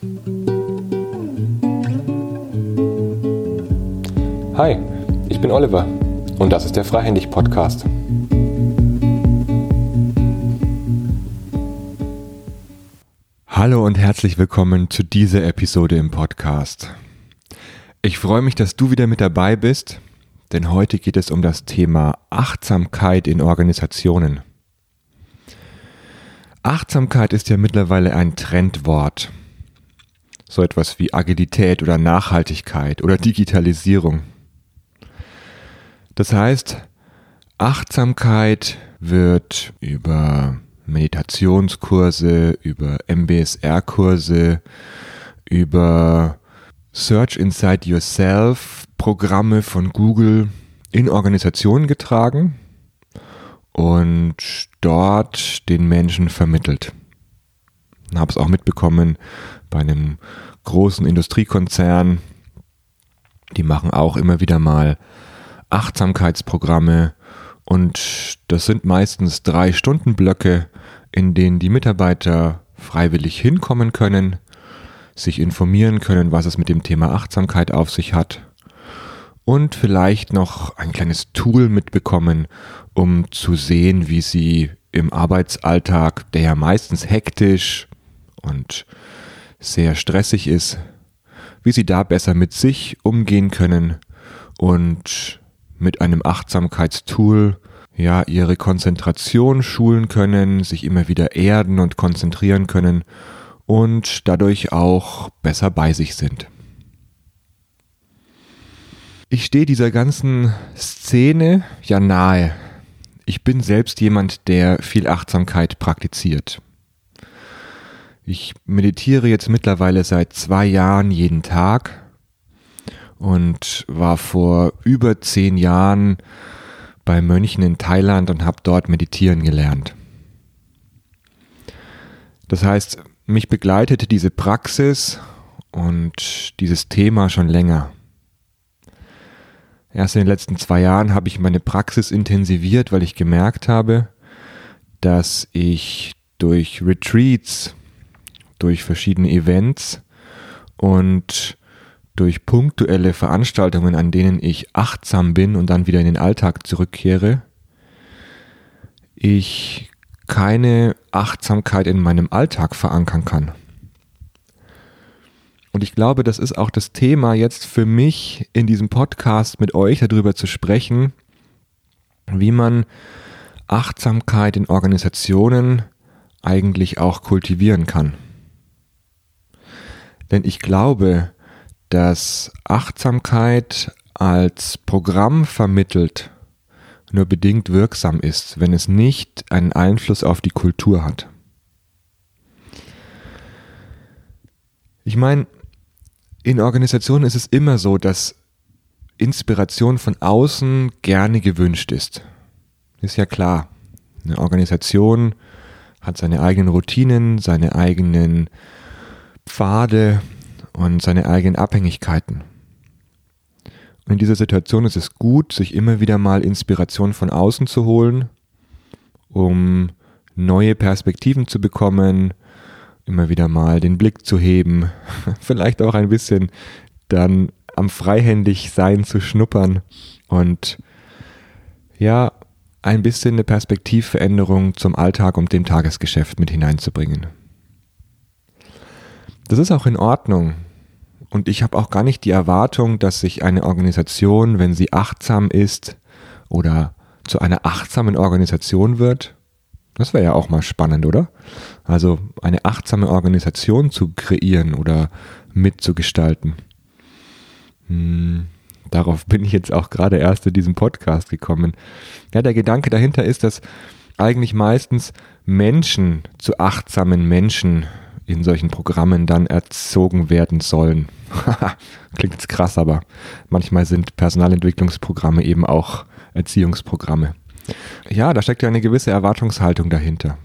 Hi, ich bin Oliver und das ist der Freihändig Podcast. Hallo und herzlich willkommen zu dieser Episode im Podcast. Ich freue mich, dass du wieder mit dabei bist, denn heute geht es um das Thema Achtsamkeit in Organisationen. Achtsamkeit ist ja mittlerweile ein Trendwort. So etwas wie Agilität oder Nachhaltigkeit oder Digitalisierung. Das heißt, Achtsamkeit wird über Meditationskurse, über MBSR-Kurse, über Search Inside Yourself Programme von Google in Organisationen getragen und dort den Menschen vermittelt. Habe es auch mitbekommen bei einem großen Industriekonzern. Die machen auch immer wieder mal Achtsamkeitsprogramme und das sind meistens drei Stunden Blöcke, in denen die Mitarbeiter freiwillig hinkommen können, sich informieren können, was es mit dem Thema Achtsamkeit auf sich hat und vielleicht noch ein kleines Tool mitbekommen, um zu sehen, wie sie im Arbeitsalltag, der ja meistens hektisch und sehr stressig ist, wie sie da besser mit sich umgehen können und mit einem Achtsamkeitstool ja ihre Konzentration schulen können, sich immer wieder erden und konzentrieren können und dadurch auch besser bei sich sind. Ich stehe dieser ganzen Szene ja nahe. Ich bin selbst jemand, der viel Achtsamkeit praktiziert. Ich meditiere jetzt mittlerweile seit zwei Jahren jeden Tag und war vor über zehn Jahren bei Mönchen in Thailand und habe dort meditieren gelernt. Das heißt, mich begleitete diese Praxis und dieses Thema schon länger. Erst in den letzten zwei Jahren habe ich meine Praxis intensiviert, weil ich gemerkt habe, dass ich durch Retreats, durch verschiedene Events und durch punktuelle Veranstaltungen, an denen ich achtsam bin und dann wieder in den Alltag zurückkehre, ich keine Achtsamkeit in meinem Alltag verankern kann. Und ich glaube, das ist auch das Thema jetzt für mich in diesem Podcast mit euch darüber zu sprechen, wie man Achtsamkeit in Organisationen eigentlich auch kultivieren kann. Denn ich glaube, dass Achtsamkeit als Programm vermittelt nur bedingt wirksam ist, wenn es nicht einen Einfluss auf die Kultur hat. Ich meine, in Organisationen ist es immer so, dass Inspiration von außen gerne gewünscht ist. Ist ja klar. Eine Organisation hat seine eigenen Routinen, seine eigenen Pfade und seine eigenen Abhängigkeiten. Und in dieser Situation ist es gut, sich immer wieder mal Inspiration von außen zu holen, um neue Perspektiven zu bekommen, immer wieder mal den Blick zu heben, vielleicht auch ein bisschen dann am freihändig sein zu schnuppern und ja, ein bisschen eine Perspektivveränderung zum Alltag und dem Tagesgeschäft mit hineinzubringen. Das ist auch in Ordnung. Und ich habe auch gar nicht die Erwartung, dass sich eine Organisation, wenn sie achtsam ist oder zu einer achtsamen Organisation wird, das wäre ja auch mal spannend, oder? Also eine achtsame Organisation zu kreieren oder mitzugestalten. Hm, darauf bin ich jetzt auch gerade erst in diesem Podcast gekommen. Ja, der Gedanke dahinter ist, dass eigentlich meistens Menschen zu achtsamen Menschen in solchen Programmen dann erzogen werden sollen. Klingt jetzt krass, aber manchmal sind Personalentwicklungsprogramme eben auch Erziehungsprogramme. Ja, da steckt ja eine gewisse Erwartungshaltung dahinter.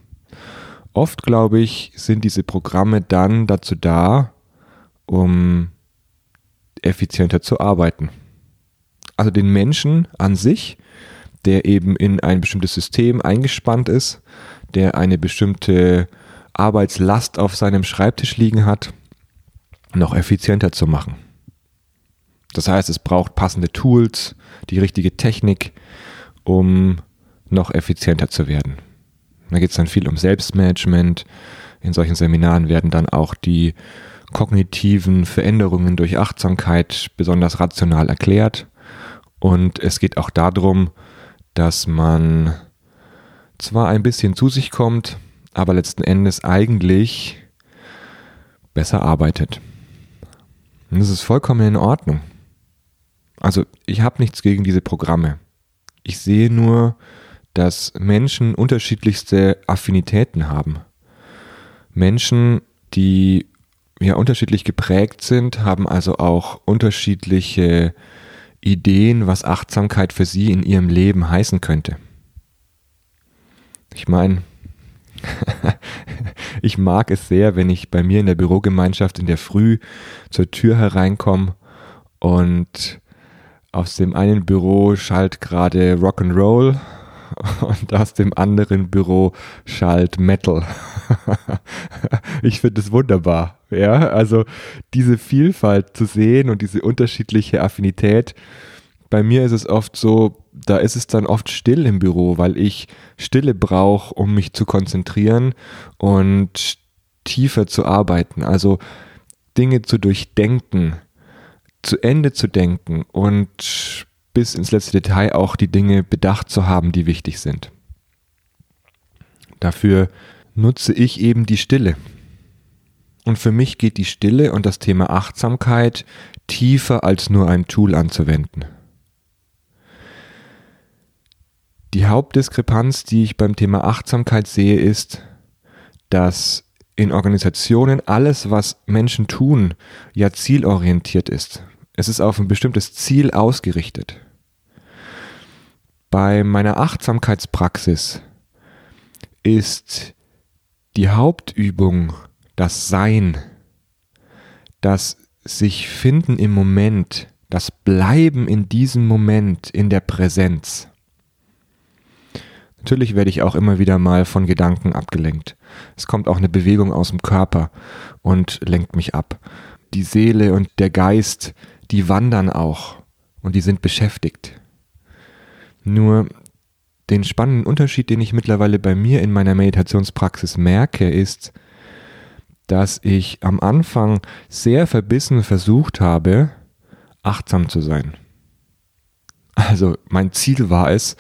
Oft, glaube ich, sind diese Programme dann dazu da, um effizienter zu arbeiten. Also den Menschen an sich, der eben in ein bestimmtes System eingespannt ist, der eine bestimmte Arbeitslast auf seinem Schreibtisch liegen hat, noch effizienter zu machen. Das heißt, es braucht passende Tools, die richtige Technik, um noch effizienter zu werden. Da geht es dann viel um Selbstmanagement. In solchen Seminaren werden dann auch die kognitiven Veränderungen durch Achtsamkeit besonders rational erklärt. Und es geht auch darum, dass man zwar ein bisschen zu sich kommt, aber letzten Endes eigentlich besser arbeitet. Und das ist vollkommen in Ordnung. Also ich habe nichts gegen diese Programme. Ich sehe nur, dass Menschen unterschiedlichste Affinitäten haben. Menschen, die ja unterschiedlich geprägt sind, haben also auch unterschiedliche Ideen, was Achtsamkeit für sie in ihrem Leben heißen könnte. Ich meine, ich mag es sehr, wenn ich bei mir in der Bürogemeinschaft in der Früh zur Tür hereinkomme und aus dem einen Büro schallt gerade Rock'n'Roll und aus dem anderen Büro schallt Metal. ich finde es wunderbar. Ja, also diese Vielfalt zu sehen und diese unterschiedliche Affinität. Bei mir ist es oft so, da ist es dann oft still im Büro, weil ich Stille brauche, um mich zu konzentrieren und tiefer zu arbeiten. Also Dinge zu durchdenken, zu Ende zu denken und bis ins letzte Detail auch die Dinge bedacht zu haben, die wichtig sind. Dafür nutze ich eben die Stille. Und für mich geht die Stille und das Thema Achtsamkeit tiefer als nur ein Tool anzuwenden. Die Hauptdiskrepanz, die ich beim Thema Achtsamkeit sehe, ist, dass in Organisationen alles, was Menschen tun, ja zielorientiert ist. Es ist auf ein bestimmtes Ziel ausgerichtet. Bei meiner Achtsamkeitspraxis ist die Hauptübung das Sein, das sich finden im Moment, das Bleiben in diesem Moment, in der Präsenz. Natürlich werde ich auch immer wieder mal von Gedanken abgelenkt. Es kommt auch eine Bewegung aus dem Körper und lenkt mich ab. Die Seele und der Geist die wandern auch und die sind beschäftigt. Nur den spannenden Unterschied, den ich mittlerweile bei mir in meiner Meditationspraxis merke, ist, dass ich am Anfang sehr verbissen versucht habe, achtsam zu sein. Also mein Ziel war es,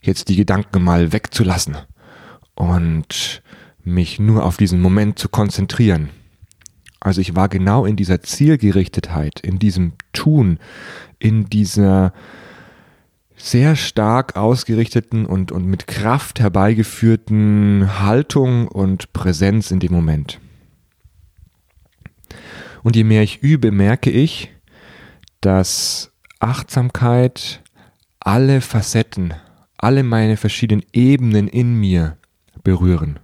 jetzt die Gedanken mal wegzulassen und mich nur auf diesen Moment zu konzentrieren. Also ich war genau in dieser Zielgerichtetheit, in diesem Tun, in dieser sehr stark ausgerichteten und, und mit Kraft herbeigeführten Haltung und Präsenz in dem Moment. Und je mehr ich übe, merke ich, dass Achtsamkeit alle Facetten, alle meine verschiedenen Ebenen in mir berühren.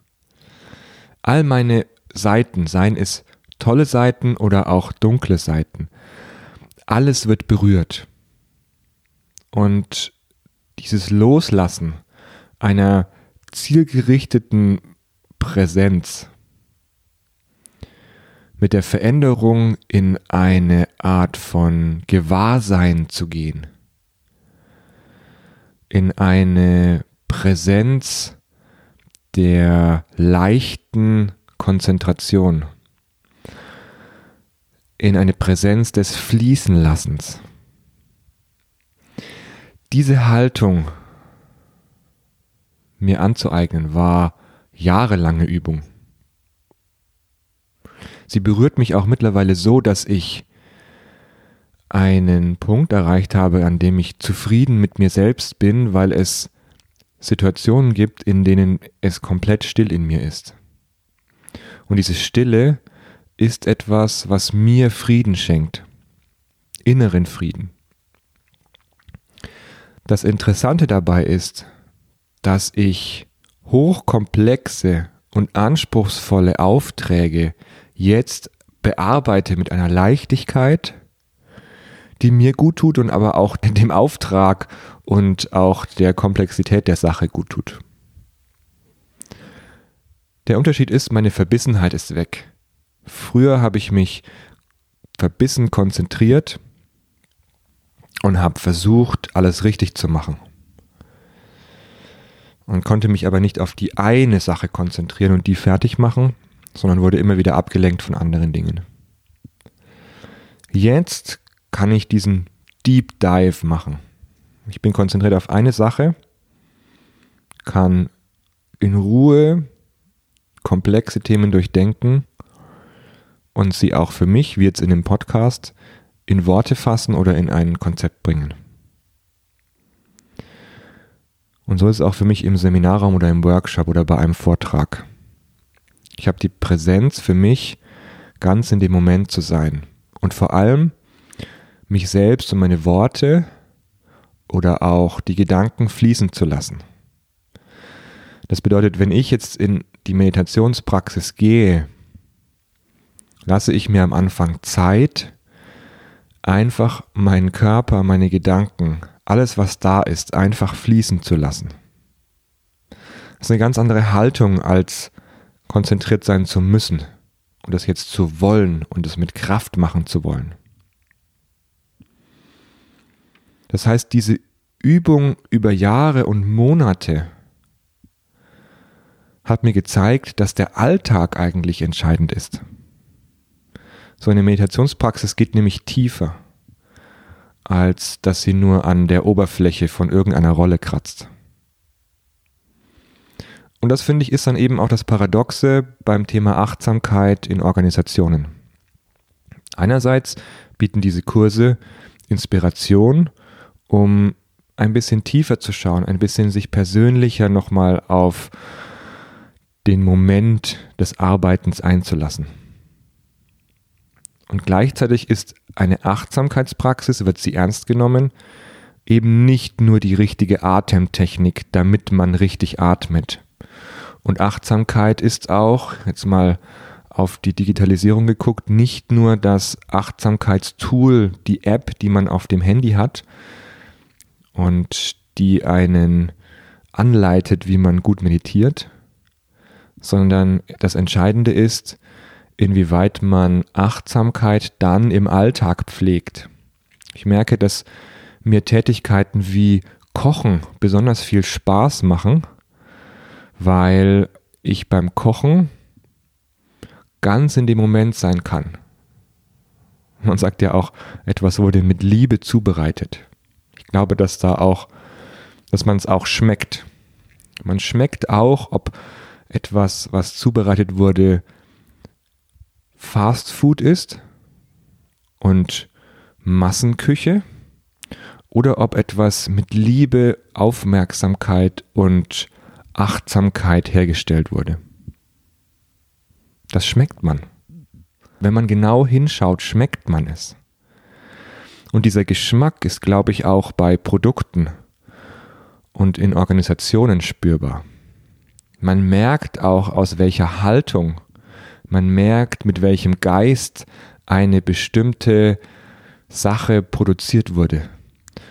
All meine Seiten, seien es tolle Seiten oder auch dunkle Seiten. Alles wird berührt. Und dieses Loslassen einer zielgerichteten Präsenz mit der Veränderung in eine Art von Gewahrsein zu gehen, in eine Präsenz der leichten Konzentration in eine Präsenz des Fließenlassens. Diese Haltung mir anzueignen war jahrelange Übung. Sie berührt mich auch mittlerweile so, dass ich einen Punkt erreicht habe, an dem ich zufrieden mit mir selbst bin, weil es Situationen gibt, in denen es komplett still in mir ist. Und diese Stille ist etwas, was mir Frieden schenkt. Inneren Frieden. Das Interessante dabei ist, dass ich hochkomplexe und anspruchsvolle Aufträge jetzt bearbeite mit einer Leichtigkeit, die mir gut tut und aber auch dem Auftrag und auch der Komplexität der Sache gut tut. Der Unterschied ist, meine Verbissenheit ist weg. Früher habe ich mich verbissen konzentriert und habe versucht, alles richtig zu machen. Und konnte mich aber nicht auf die eine Sache konzentrieren und die fertig machen, sondern wurde immer wieder abgelenkt von anderen Dingen. Jetzt kann ich diesen Deep Dive machen. Ich bin konzentriert auf eine Sache, kann in Ruhe komplexe Themen durchdenken und sie auch für mich, wie jetzt in dem Podcast, in Worte fassen oder in ein Konzept bringen. Und so ist es auch für mich im Seminarraum oder im Workshop oder bei einem Vortrag. Ich habe die Präsenz für mich, ganz in dem Moment zu sein. Und vor allem mich selbst und meine Worte oder auch die Gedanken fließen zu lassen. Das bedeutet, wenn ich jetzt in die Meditationspraxis gehe, lasse ich mir am Anfang Zeit, einfach meinen Körper, meine Gedanken, alles was da ist, einfach fließen zu lassen. Das ist eine ganz andere Haltung als konzentriert sein zu müssen und das jetzt zu wollen und es mit Kraft machen zu wollen. Das heißt, diese Übung über Jahre und Monate hat mir gezeigt, dass der Alltag eigentlich entscheidend ist. So eine Meditationspraxis geht nämlich tiefer, als dass sie nur an der Oberfläche von irgendeiner Rolle kratzt. Und das finde ich ist dann eben auch das Paradoxe beim Thema Achtsamkeit in Organisationen. Einerseits bieten diese Kurse Inspiration, um ein bisschen tiefer zu schauen, ein bisschen sich persönlicher nochmal auf den Moment des Arbeitens einzulassen. Und gleichzeitig ist eine Achtsamkeitspraxis, wird sie ernst genommen, eben nicht nur die richtige Atemtechnik, damit man richtig atmet. Und Achtsamkeit ist auch, jetzt mal auf die Digitalisierung geguckt, nicht nur das Achtsamkeitstool, die App, die man auf dem Handy hat und die einen anleitet, wie man gut meditiert, sondern das Entscheidende ist, inwieweit man Achtsamkeit dann im Alltag pflegt. Ich merke, dass mir Tätigkeiten wie Kochen besonders viel Spaß machen, weil ich beim Kochen ganz in dem Moment sein kann. Man sagt ja auch, etwas wurde mit Liebe zubereitet. Ich glaube, dass da auch, dass man es auch schmeckt. Man schmeckt auch, ob etwas, was zubereitet wurde, Fast Food ist und Massenküche oder ob etwas mit Liebe, Aufmerksamkeit und Achtsamkeit hergestellt wurde. Das schmeckt man. Wenn man genau hinschaut, schmeckt man es. Und dieser Geschmack ist, glaube ich, auch bei Produkten und in Organisationen spürbar. Man merkt auch, aus welcher Haltung, man merkt, mit welchem Geist eine bestimmte Sache produziert wurde.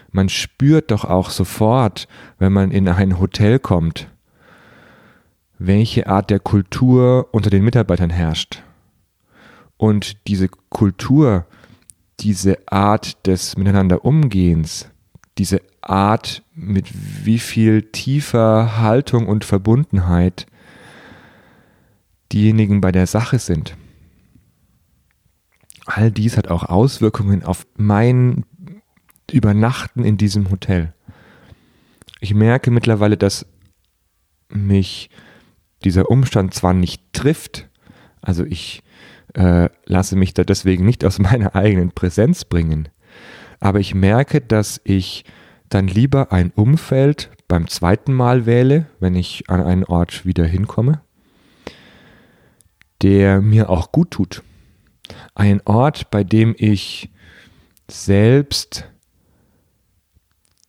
Man spürt doch auch sofort, wenn man in ein Hotel kommt, welche Art der Kultur unter den Mitarbeitern herrscht. Und diese Kultur, diese Art des Miteinanderumgehens, diese Art, mit wie viel tiefer Haltung und Verbundenheit diejenigen bei der Sache sind. All dies hat auch Auswirkungen auf mein Übernachten in diesem Hotel. Ich merke mittlerweile, dass mich dieser Umstand zwar nicht trifft, also ich äh, lasse mich da deswegen nicht aus meiner eigenen Präsenz bringen, aber ich merke, dass ich dann lieber ein Umfeld beim zweiten Mal wähle, wenn ich an einen Ort wieder hinkomme, der mir auch gut tut. Ein Ort, bei dem ich selbst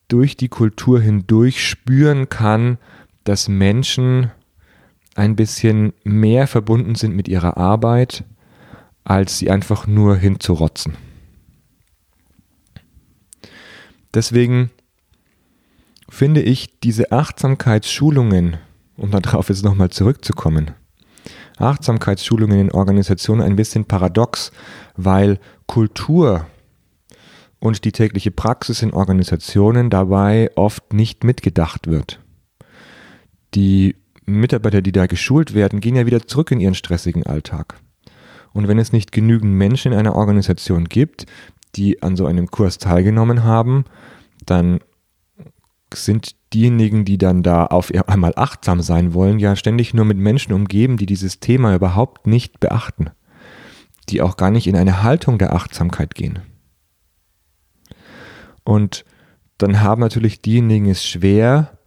durch die Kultur hindurch spüren kann, dass Menschen ein bisschen mehr verbunden sind mit ihrer Arbeit, als sie einfach nur hinzurotzen. Deswegen finde ich diese Achtsamkeitsschulungen, um darauf jetzt nochmal zurückzukommen, Achtsamkeitsschulungen in Organisationen ein bisschen paradox, weil Kultur und die tägliche Praxis in Organisationen dabei oft nicht mitgedacht wird. Die Mitarbeiter, die da geschult werden, gehen ja wieder zurück in ihren stressigen Alltag. Und wenn es nicht genügend Menschen in einer Organisation gibt, die an so einem Kurs teilgenommen haben, dann sind diejenigen, die dann da auf einmal achtsam sein wollen, ja ständig nur mit Menschen umgeben, die dieses Thema überhaupt nicht beachten, die auch gar nicht in eine Haltung der Achtsamkeit gehen. Und dann haben natürlich diejenigen es schwer,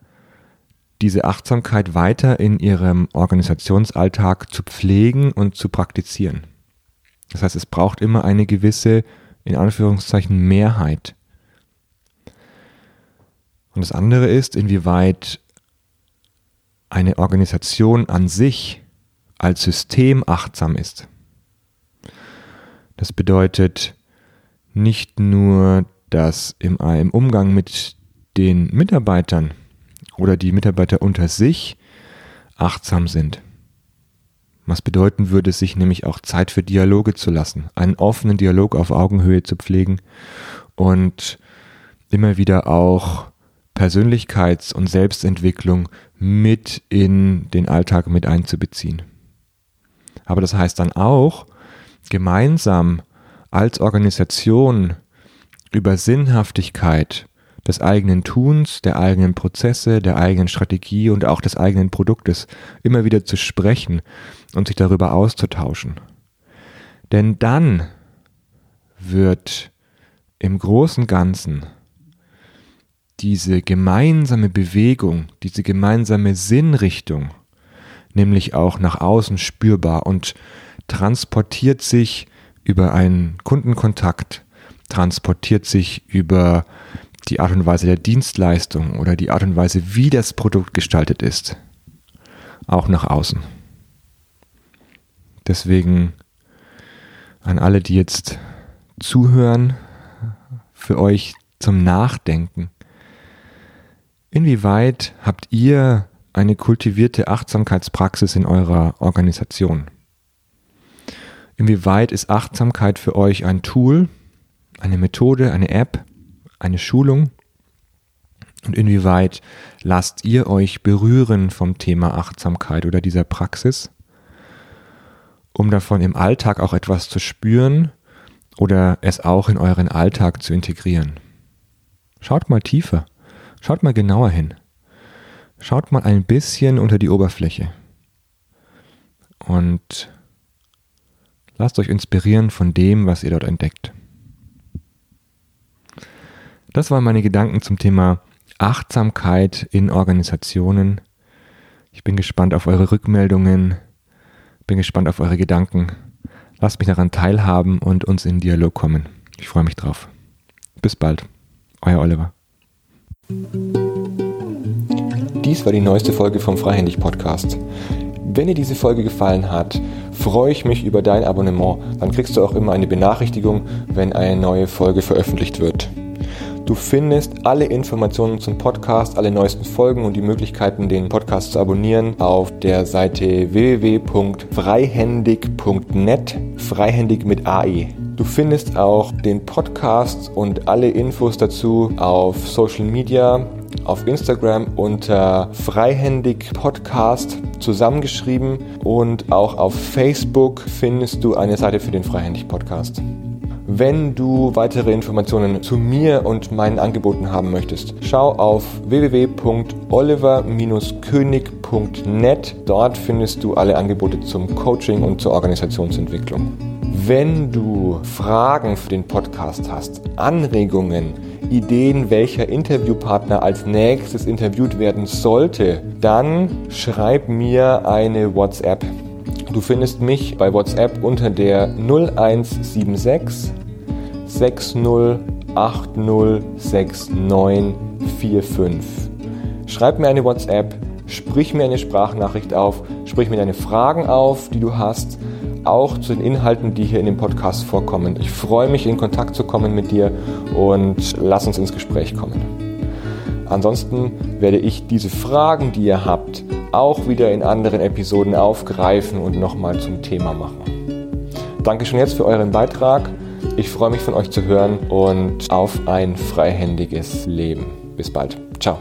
diese Achtsamkeit weiter in ihrem Organisationsalltag zu pflegen und zu praktizieren. Das heißt, es braucht immer eine gewisse, in Anführungszeichen, Mehrheit. Und das andere ist, inwieweit eine Organisation an sich als System achtsam ist. Das bedeutet nicht nur, dass im, im Umgang mit den Mitarbeitern oder die Mitarbeiter unter sich achtsam sind, was bedeuten würde, sich nämlich auch Zeit für Dialoge zu lassen, einen offenen Dialog auf Augenhöhe zu pflegen und immer wieder auch Persönlichkeits- und Selbstentwicklung mit in den Alltag mit einzubeziehen. Aber das heißt dann auch, gemeinsam als Organisation über Sinnhaftigkeit des eigenen Tuns, der eigenen Prozesse, der eigenen Strategie und auch des eigenen Produktes immer wieder zu sprechen und sich darüber auszutauschen. Denn dann wird im großen Ganzen diese gemeinsame Bewegung, diese gemeinsame Sinnrichtung, nämlich auch nach außen spürbar und transportiert sich über einen Kundenkontakt, transportiert sich über die Art und Weise der Dienstleistung oder die Art und Weise, wie das Produkt gestaltet ist, auch nach außen. Deswegen an alle, die jetzt zuhören, für euch zum Nachdenken. Inwieweit habt ihr eine kultivierte Achtsamkeitspraxis in eurer Organisation? Inwieweit ist Achtsamkeit für euch ein Tool, eine Methode, eine App, eine Schulung? Und inwieweit lasst ihr euch berühren vom Thema Achtsamkeit oder dieser Praxis, um davon im Alltag auch etwas zu spüren oder es auch in euren Alltag zu integrieren? Schaut mal tiefer, schaut mal genauer hin, schaut mal ein bisschen unter die Oberfläche und lasst euch inspirieren von dem, was ihr dort entdeckt. Das waren meine Gedanken zum Thema Achtsamkeit in Organisationen. Ich bin gespannt auf eure Rückmeldungen, bin gespannt auf eure Gedanken. Lasst mich daran teilhaben und uns in Dialog kommen. Ich freue mich drauf. Bis bald. Euer Oliver. Dies war die neueste Folge vom Freihändig Podcast. Wenn dir diese Folge gefallen hat, freue ich mich über dein Abonnement. Dann kriegst du auch immer eine Benachrichtigung, wenn eine neue Folge veröffentlicht wird. Du findest alle Informationen zum Podcast, alle neuesten Folgen und die Möglichkeiten, den Podcast zu abonnieren, auf der Seite www.freihändig.net, freihändig mit AE. Du findest auch den Podcast und alle Infos dazu auf Social Media, auf Instagram unter Freihändig Podcast zusammengeschrieben und auch auf Facebook findest du eine Seite für den Freihändig Podcast. Wenn du weitere Informationen zu mir und meinen Angeboten haben möchtest, schau auf www.oliver-könig.net. Dort findest du alle Angebote zum Coaching und zur Organisationsentwicklung. Wenn du Fragen für den Podcast hast, Anregungen, Ideen, welcher Interviewpartner als nächstes interviewt werden sollte, dann schreib mir eine WhatsApp. Du findest mich bei WhatsApp unter der 0176 60806945. Schreib mir eine WhatsApp, sprich mir eine Sprachnachricht auf, sprich mir deine Fragen auf, die du hast, auch zu den Inhalten, die hier in dem Podcast vorkommen. Ich freue mich, in Kontakt zu kommen mit dir und lass uns ins Gespräch kommen. Ansonsten werde ich diese Fragen, die ihr habt, auch wieder in anderen Episoden aufgreifen und nochmal zum Thema machen. Danke schon jetzt für euren Beitrag Ich freue mich von euch zu hören und auf ein freihändiges Leben. Bis bald. Ciao.